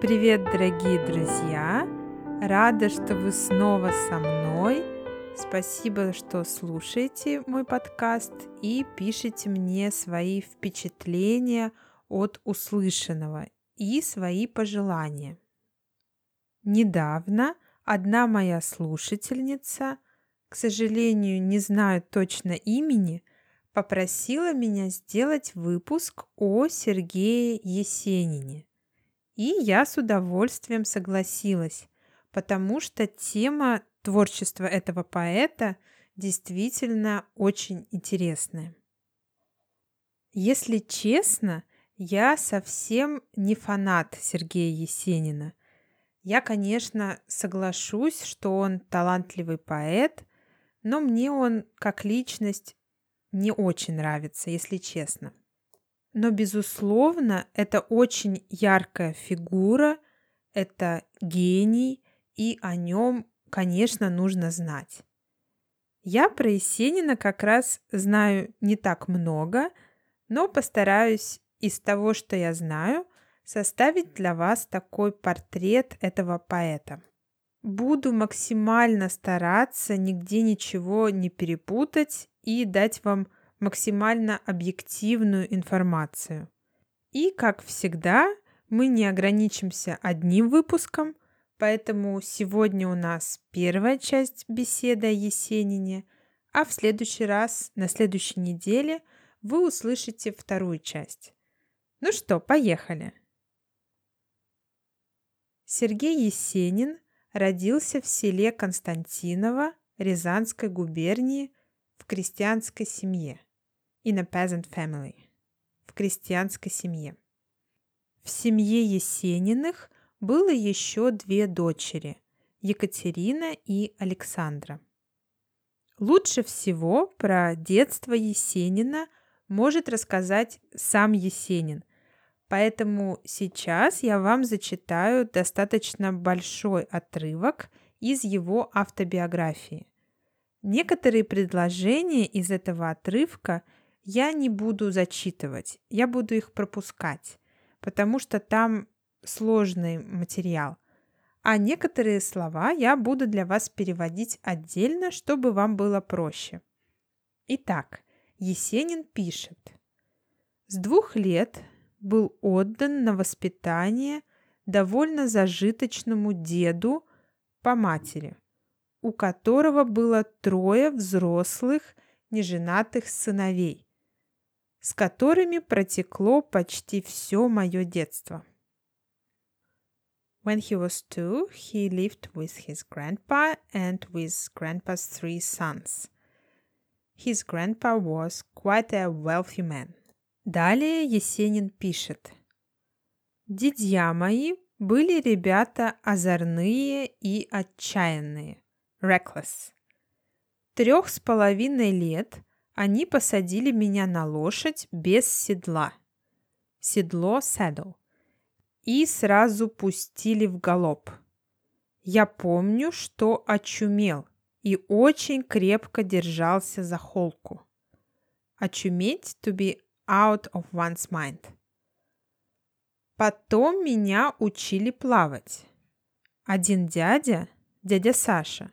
Привет, дорогие друзья! Рада, что вы снова со мной. Спасибо, что слушаете мой подкаст и пишите мне свои впечатления от услышанного и свои пожелания. Недавно одна моя слушательница, к сожалению, не знаю точно имени, попросила меня сделать выпуск о Сергее Есенине. И я с удовольствием согласилась, потому что тема творчества этого поэта действительно очень интересная. Если честно, я совсем не фанат Сергея Есенина. Я, конечно, соглашусь, что он талантливый поэт, но мне он как личность не очень нравится, если честно. Но, безусловно, это очень яркая фигура, это гений, и о нем, конечно, нужно знать. Я про Есенина как раз знаю не так много, но постараюсь из того, что я знаю, составить для вас такой портрет этого поэта. Буду максимально стараться нигде ничего не перепутать и дать вам максимально объективную информацию. И, как всегда, мы не ограничимся одним выпуском, поэтому сегодня у нас первая часть беседы о Есенине, а в следующий раз, на следующей неделе, вы услышите вторую часть. Ну что, поехали! Сергей Есенин родился в селе Константиново Рязанской губернии в крестьянской семье in a peasant family, в крестьянской семье. В семье Есениных было еще две дочери – Екатерина и Александра. Лучше всего про детство Есенина может рассказать сам Есенин, поэтому сейчас я вам зачитаю достаточно большой отрывок из его автобиографии. Некоторые предложения из этого отрывка – я не буду зачитывать, я буду их пропускать, потому что там сложный материал. А некоторые слова я буду для вас переводить отдельно, чтобы вам было проще. Итак, Есенин пишет. С двух лет был отдан на воспитание довольно зажиточному деду по матери, у которого было трое взрослых неженатых сыновей, с которыми протекло почти все мое детство. When he was two, he lived with his grandpa and with grandpa's three sons. His grandpa was quite a wealthy man. Далее Есенин пишет. Дедья мои были ребята озорные и отчаянные. Reckless. Трех с половиной лет они посадили меня на лошадь без седла. Седло saddle. И сразу пустили в галоп. Я помню, что очумел и очень крепко держался за холку. Очуметь to be out of one's mind. Потом меня учили плавать. Один дядя, дядя Саша,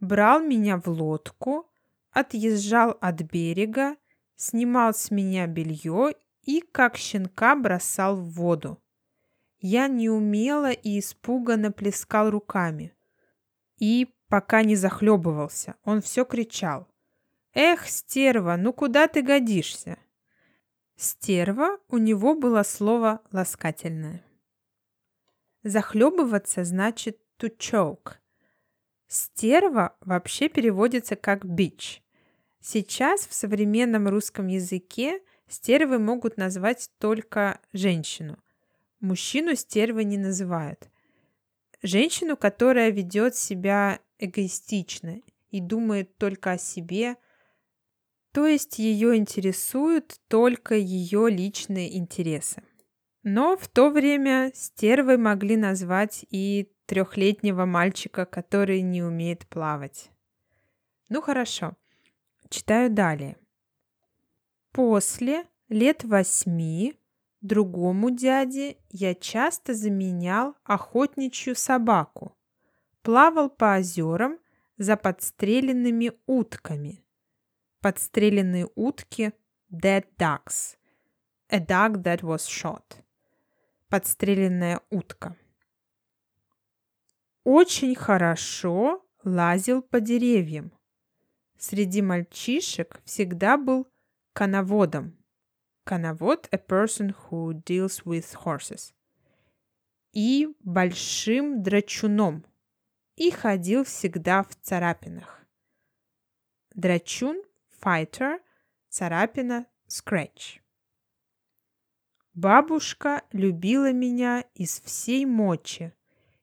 брал меня в лодку отъезжал от берега, снимал с меня белье и, как щенка, бросал в воду. Я неумело и испуганно плескал руками. И, пока не захлебывался, он все кричал. «Эх, стерва, ну куда ты годишься?» Стерва у него было слово ласкательное. Захлебываться значит to choke, Стерва вообще переводится как бич. Сейчас в современном русском языке стервы могут назвать только женщину. Мужчину стервы не называют. Женщину, которая ведет себя эгоистично и думает только о себе, то есть ее интересуют только ее личные интересы. Но в то время стервой могли назвать и трехлетнего мальчика, который не умеет плавать. Ну хорошо, читаю далее. После лет восьми Другому дяде я часто заменял охотничью собаку, плавал по озерам за подстреленными утками. Подстреленные утки – dead ducks. A duck that was shot. Подстреленная утка. Очень хорошо лазил по деревьям. Среди мальчишек всегда был коноводом. Коновод – a person who deals with horses. И большим драчуном. И ходил всегда в царапинах. Драчун – fighter, царапина – scratch. Бабушка любила меня из всей мочи,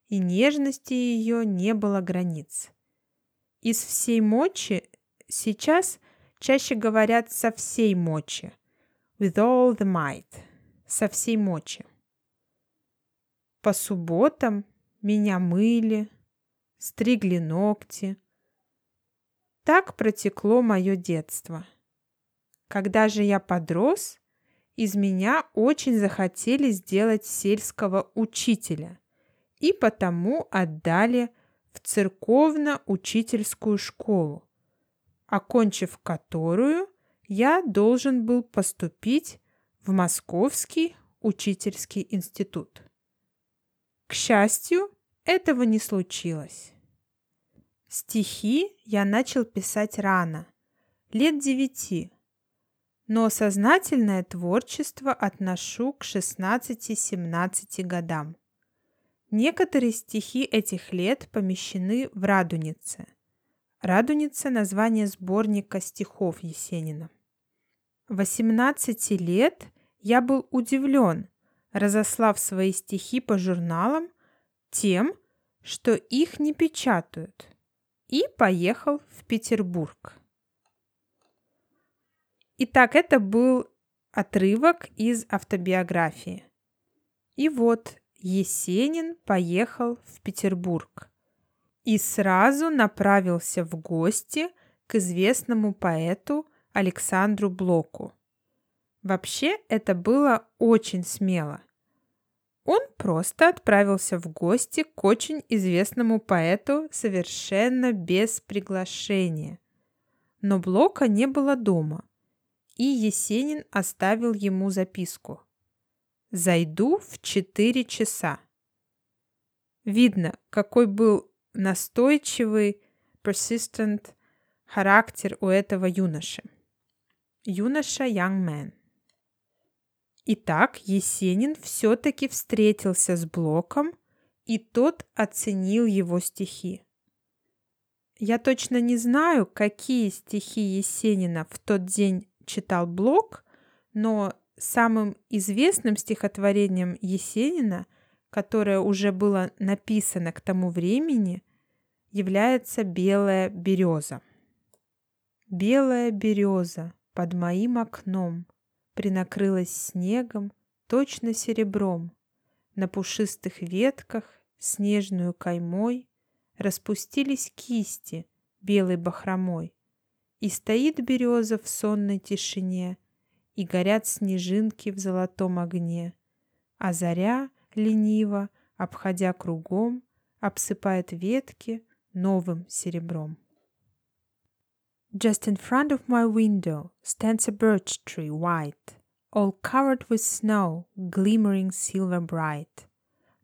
и нежности ее не было границ. Из всей мочи сейчас чаще говорят со всей мочи. With all the might. Со всей мочи. По субботам меня мыли, стригли ногти. Так протекло мое детство. Когда же я подрос, из меня очень захотели сделать сельского учителя и потому отдали в церковно-учительскую школу, окончив которую я должен был поступить в Московский учительский институт. К счастью, этого не случилось. Стихи я начал писать рано, лет девяти, но сознательное творчество отношу к 16-17 годам. Некоторые стихи этих лет помещены в «Радунице». «Радуница» – название сборника стихов Есенина. 18 лет я был удивлен, разослав свои стихи по журналам тем, что их не печатают, и поехал в Петербург. Итак, это был отрывок из автобиографии. И вот Есенин поехал в Петербург и сразу направился в гости к известному поэту Александру Блоку. Вообще это было очень смело. Он просто отправился в гости к очень известному поэту совершенно без приглашения. Но Блока не было дома – и Есенин оставил ему записку. «Зайду в четыре часа». Видно, какой был настойчивый, persistent характер у этого юноши. Юноша young man. Итак, Есенин все-таки встретился с Блоком, и тот оценил его стихи. Я точно не знаю, какие стихи Есенина в тот день читал Блок, но самым известным стихотворением Есенина, которое уже было написано к тому времени, является «Белая береза». Белая береза под моим окном Принакрылась снегом, точно серебром. На пушистых ветках снежную каймой Распустились кисти белой бахромой. И стоит береза в сонной тишине, И горят снежинки в золотом огне, А заря лениво, обходя кругом, Обсыпает ветки новым серебром. Just in front of my window stands a birch tree white, all covered with snow, glimmering silver bright.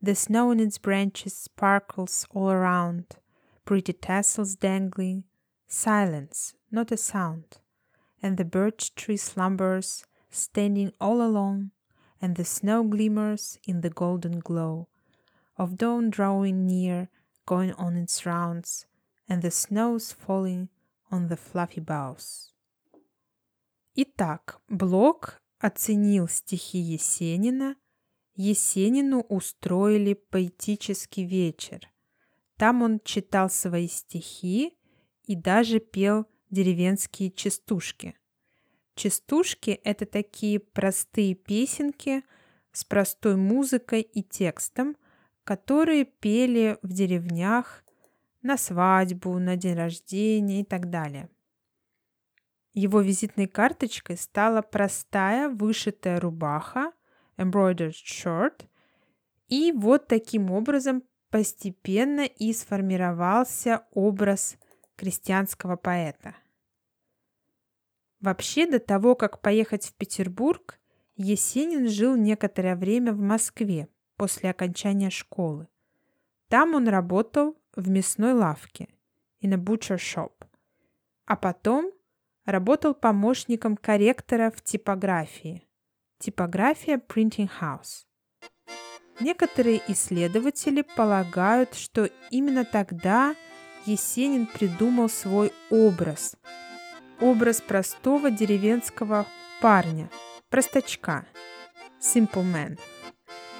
The snow in its branches sparkles all around, pretty tassels dangling, silence not a sound, and the birch tree slumbers, standing all alone, and the snow glimmers in the golden glow of dawn drawing near, going on its rounds, and the snows falling on the fluffy boughs. Итак, Блок оценил стихи Есенина. Есенину устроили поэтический вечер. Там он читал свои стихи и даже пел деревенские частушки. Частушки – это такие простые песенки с простой музыкой и текстом, которые пели в деревнях на свадьбу, на день рождения и так далее. Его визитной карточкой стала простая вышитая рубаха, embroidered shirt. И вот таким образом постепенно и сформировался образ крестьянского поэта. Вообще, до того, как поехать в Петербург, Есенин жил некоторое время в Москве после окончания школы. Там он работал в мясной лавке, in a butcher shop, а потом работал помощником корректора в типографии, типография Printing House. Некоторые исследователи полагают, что именно тогда Есенин придумал свой образ. Образ простого деревенского парня, простачка, simple man.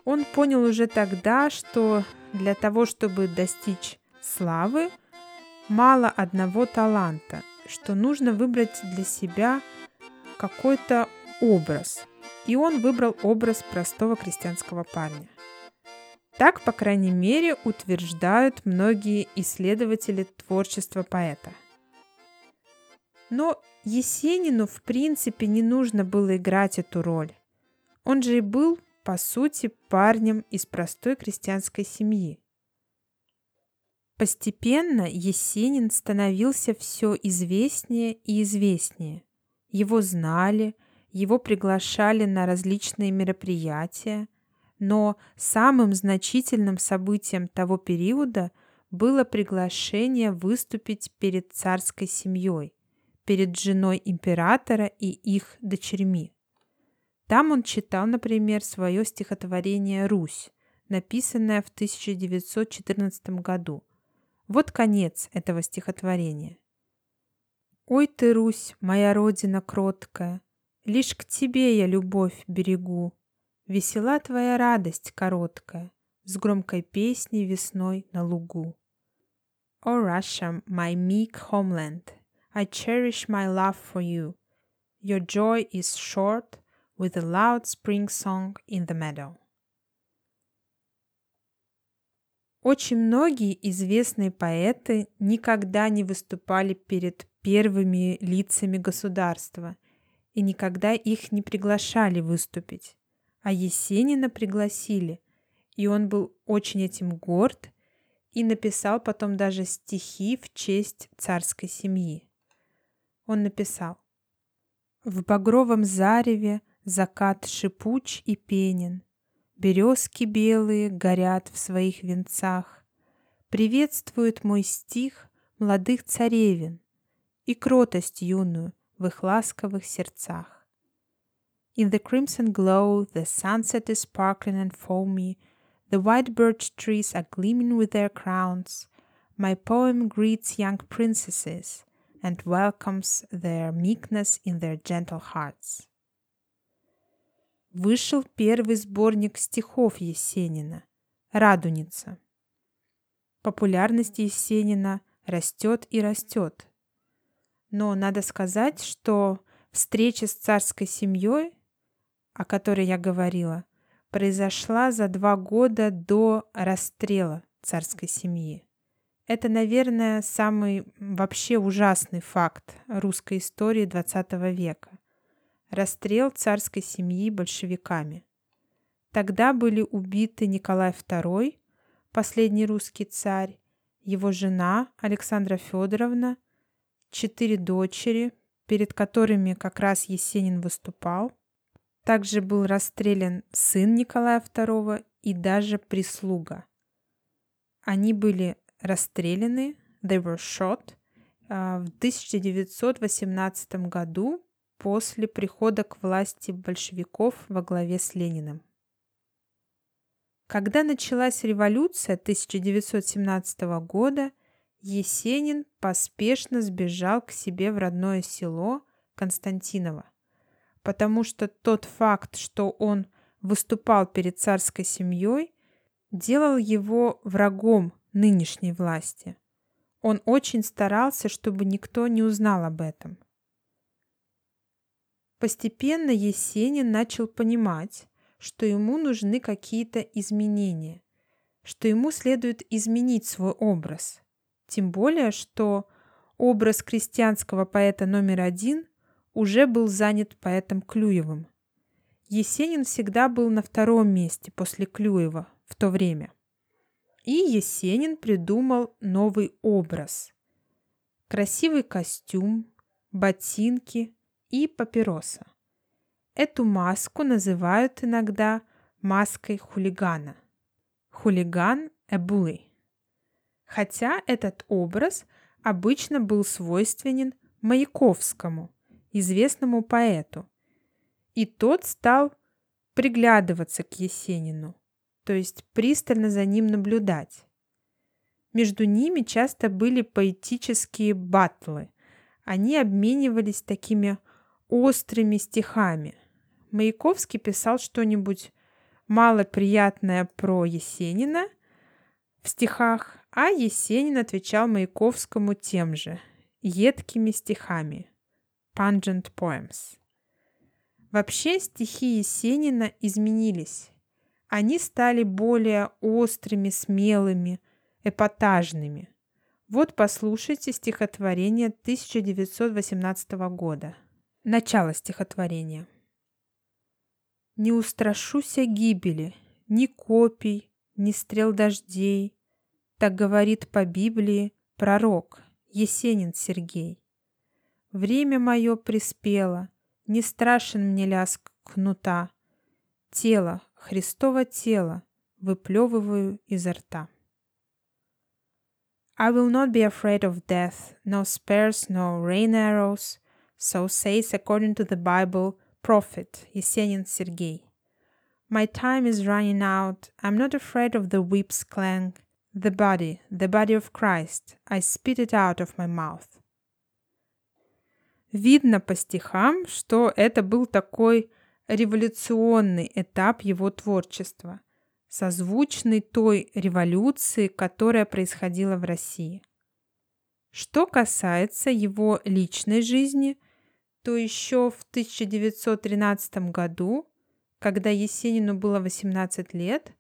Он понял уже тогда, что для того, чтобы достичь славы, мало одного таланта, что нужно выбрать для себя какой-то образ. И он выбрал образ простого крестьянского парня. Так, по крайней мере, утверждают многие исследователи творчества поэта. Но Есенину, в принципе, не нужно было играть эту роль. Он же и был, по сути, парнем из простой крестьянской семьи. Постепенно Есенин становился все известнее и известнее. Его знали, его приглашали на различные мероприятия, но самым значительным событием того периода было приглашение выступить перед царской семьей, перед женой императора и их дочерьми. Там он читал, например, свое стихотворение «Русь», написанное в 1914 году – вот конец этого стихотворения. Ой ты, Русь, моя родина кроткая, Лишь к тебе я любовь берегу. Весела твоя радость короткая, С громкой песней весной на лугу. O Russia, my meek homeland, I cherish my love for you. Your joy is short, with a loud spring song in the meadow. Очень многие известные поэты никогда не выступали перед первыми лицами государства и никогда их не приглашали выступить. А Есенина пригласили, и он был очень этим горд и написал потом даже стихи в честь царской семьи. Он написал «В багровом зареве закат шипуч и пенен, Березки белые горят в своих венцах. Приветствует мой стих молодых царевин И кротость юную в их ласковых сердцах. In the crimson glow the sunset is sparkling and foamy, the white birch trees are gleaming with their crowns. My poem greets young princesses and welcomes their meekness in their gentle hearts вышел первый сборник стихов Есенина «Радуница». Популярность Есенина растет и растет. Но надо сказать, что встреча с царской семьей, о которой я говорила, произошла за два года до расстрела царской семьи. Это, наверное, самый вообще ужасный факт русской истории XX века расстрел царской семьи большевиками. Тогда были убиты Николай II, последний русский царь, его жена Александра Федоровна, четыре дочери, перед которыми как раз Есенин выступал. Также был расстрелян сын Николая II и даже прислуга. Они были расстреляны, they were shot, а, в 1918 году после прихода к власти большевиков во главе с Лениным. Когда началась революция 1917 года, Есенин поспешно сбежал к себе в родное село Константиново, потому что тот факт, что он выступал перед царской семьей, делал его врагом нынешней власти. Он очень старался, чтобы никто не узнал об этом – Постепенно Есенин начал понимать, что ему нужны какие-то изменения, что ему следует изменить свой образ. Тем более, что образ крестьянского поэта номер один уже был занят поэтом Клюевым. Есенин всегда был на втором месте после Клюева в то время. И Есенин придумал новый образ. Красивый костюм, ботинки и папироса. Эту маску называют иногда маской хулигана. Хулиган – эбулы. Хотя этот образ обычно был свойственен Маяковскому, известному поэту, и тот стал приглядываться к Есенину, то есть пристально за ним наблюдать. Между ними часто были поэтические батлы. Они обменивались такими острыми стихами. Маяковский писал что-нибудь малоприятное про Есенина в стихах, а Есенин отвечал Маяковскому тем же, едкими стихами. Pungent poems. Вообще стихи Есенина изменились. Они стали более острыми, смелыми, эпатажными. Вот послушайте стихотворение 1918 года. Начало стихотворения. «Не устрашуся гибели, ни копий, ни стрел дождей», так говорит по Библии пророк Есенин Сергей. Время мое приспело, не страшен мне лязг кнута. Тело, Христово тело, выплевываю изо рта. I will not be afraid of death, no spears, no rain arrows, so says according to the Bible prophet Yesenin Sergei. My time is running out. I'm not afraid of the whip's clang. The body, the body of Christ, I spit it out of my mouth. Видно по стихам, что это был такой революционный этап его творчества, созвучный той революции, которая происходила в России. Что касается его личной жизни, то еще в 1913 году, когда Есенину было 18 лет,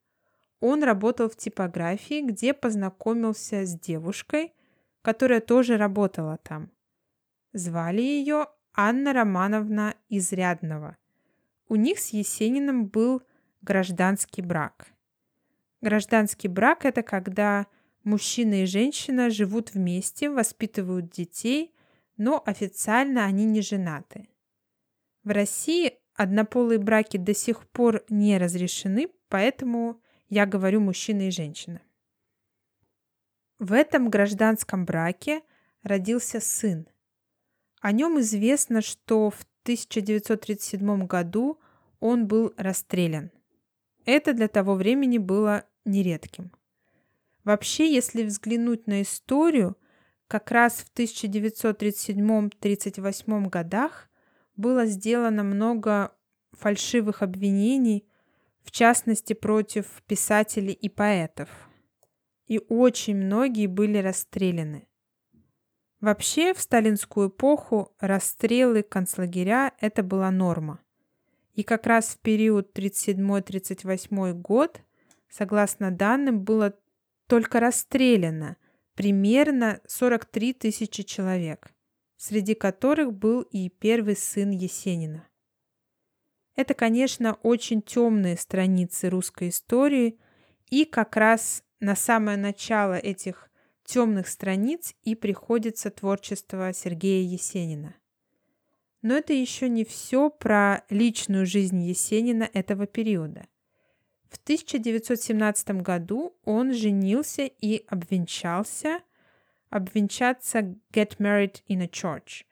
он работал в типографии, где познакомился с девушкой, которая тоже работала там. Звали ее Анна Романовна Изрядного. У них с Есениным был гражданский брак. Гражданский брак – это когда мужчина и женщина живут вместе, воспитывают детей, но официально они не женаты. В России однополые браки до сих пор не разрешены, поэтому я говорю мужчина и женщина. В этом гражданском браке родился сын, о нем известно, что в 1937 году он был расстрелян. Это для того времени было нередким. Вообще, если взглянуть на историю, как раз в 1937-38 годах было сделано много фальшивых обвинений, в частности против писателей и поэтов. И очень многие были расстреляны. Вообще, в сталинскую эпоху расстрелы, концлагеря – это была норма. И как раз в период 37-38 год, согласно данным, было только расстреляно примерно 43 тысячи человек, среди которых был и первый сын Есенина. Это, конечно, очень темные страницы русской истории, и как раз на самое начало этих темных страниц и приходится творчество Сергея Есенина. Но это еще не все про личную жизнь Есенина этого периода. В 1917 году он женился и обвенчался, обвенчаться Get Married in a Church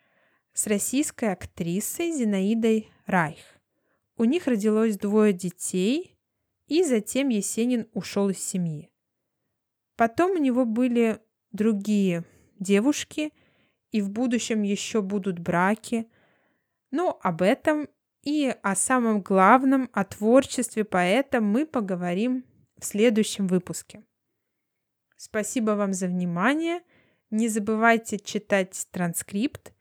с российской актрисой Зинаидой Райх. У них родилось двое детей, и затем Есенин ушел из семьи. Потом у него были другие девушки, и в будущем еще будут браки. Но об этом и о самом главном, о творчестве поэта мы поговорим в следующем выпуске. Спасибо вам за внимание. Не забывайте читать транскрипт.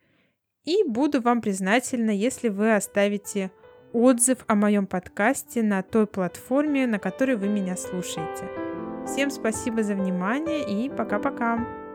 И буду вам признательна, если вы оставите отзыв о моем подкасте на той платформе, на которой вы меня слушаете. Всем спасибо за внимание и пока-пока.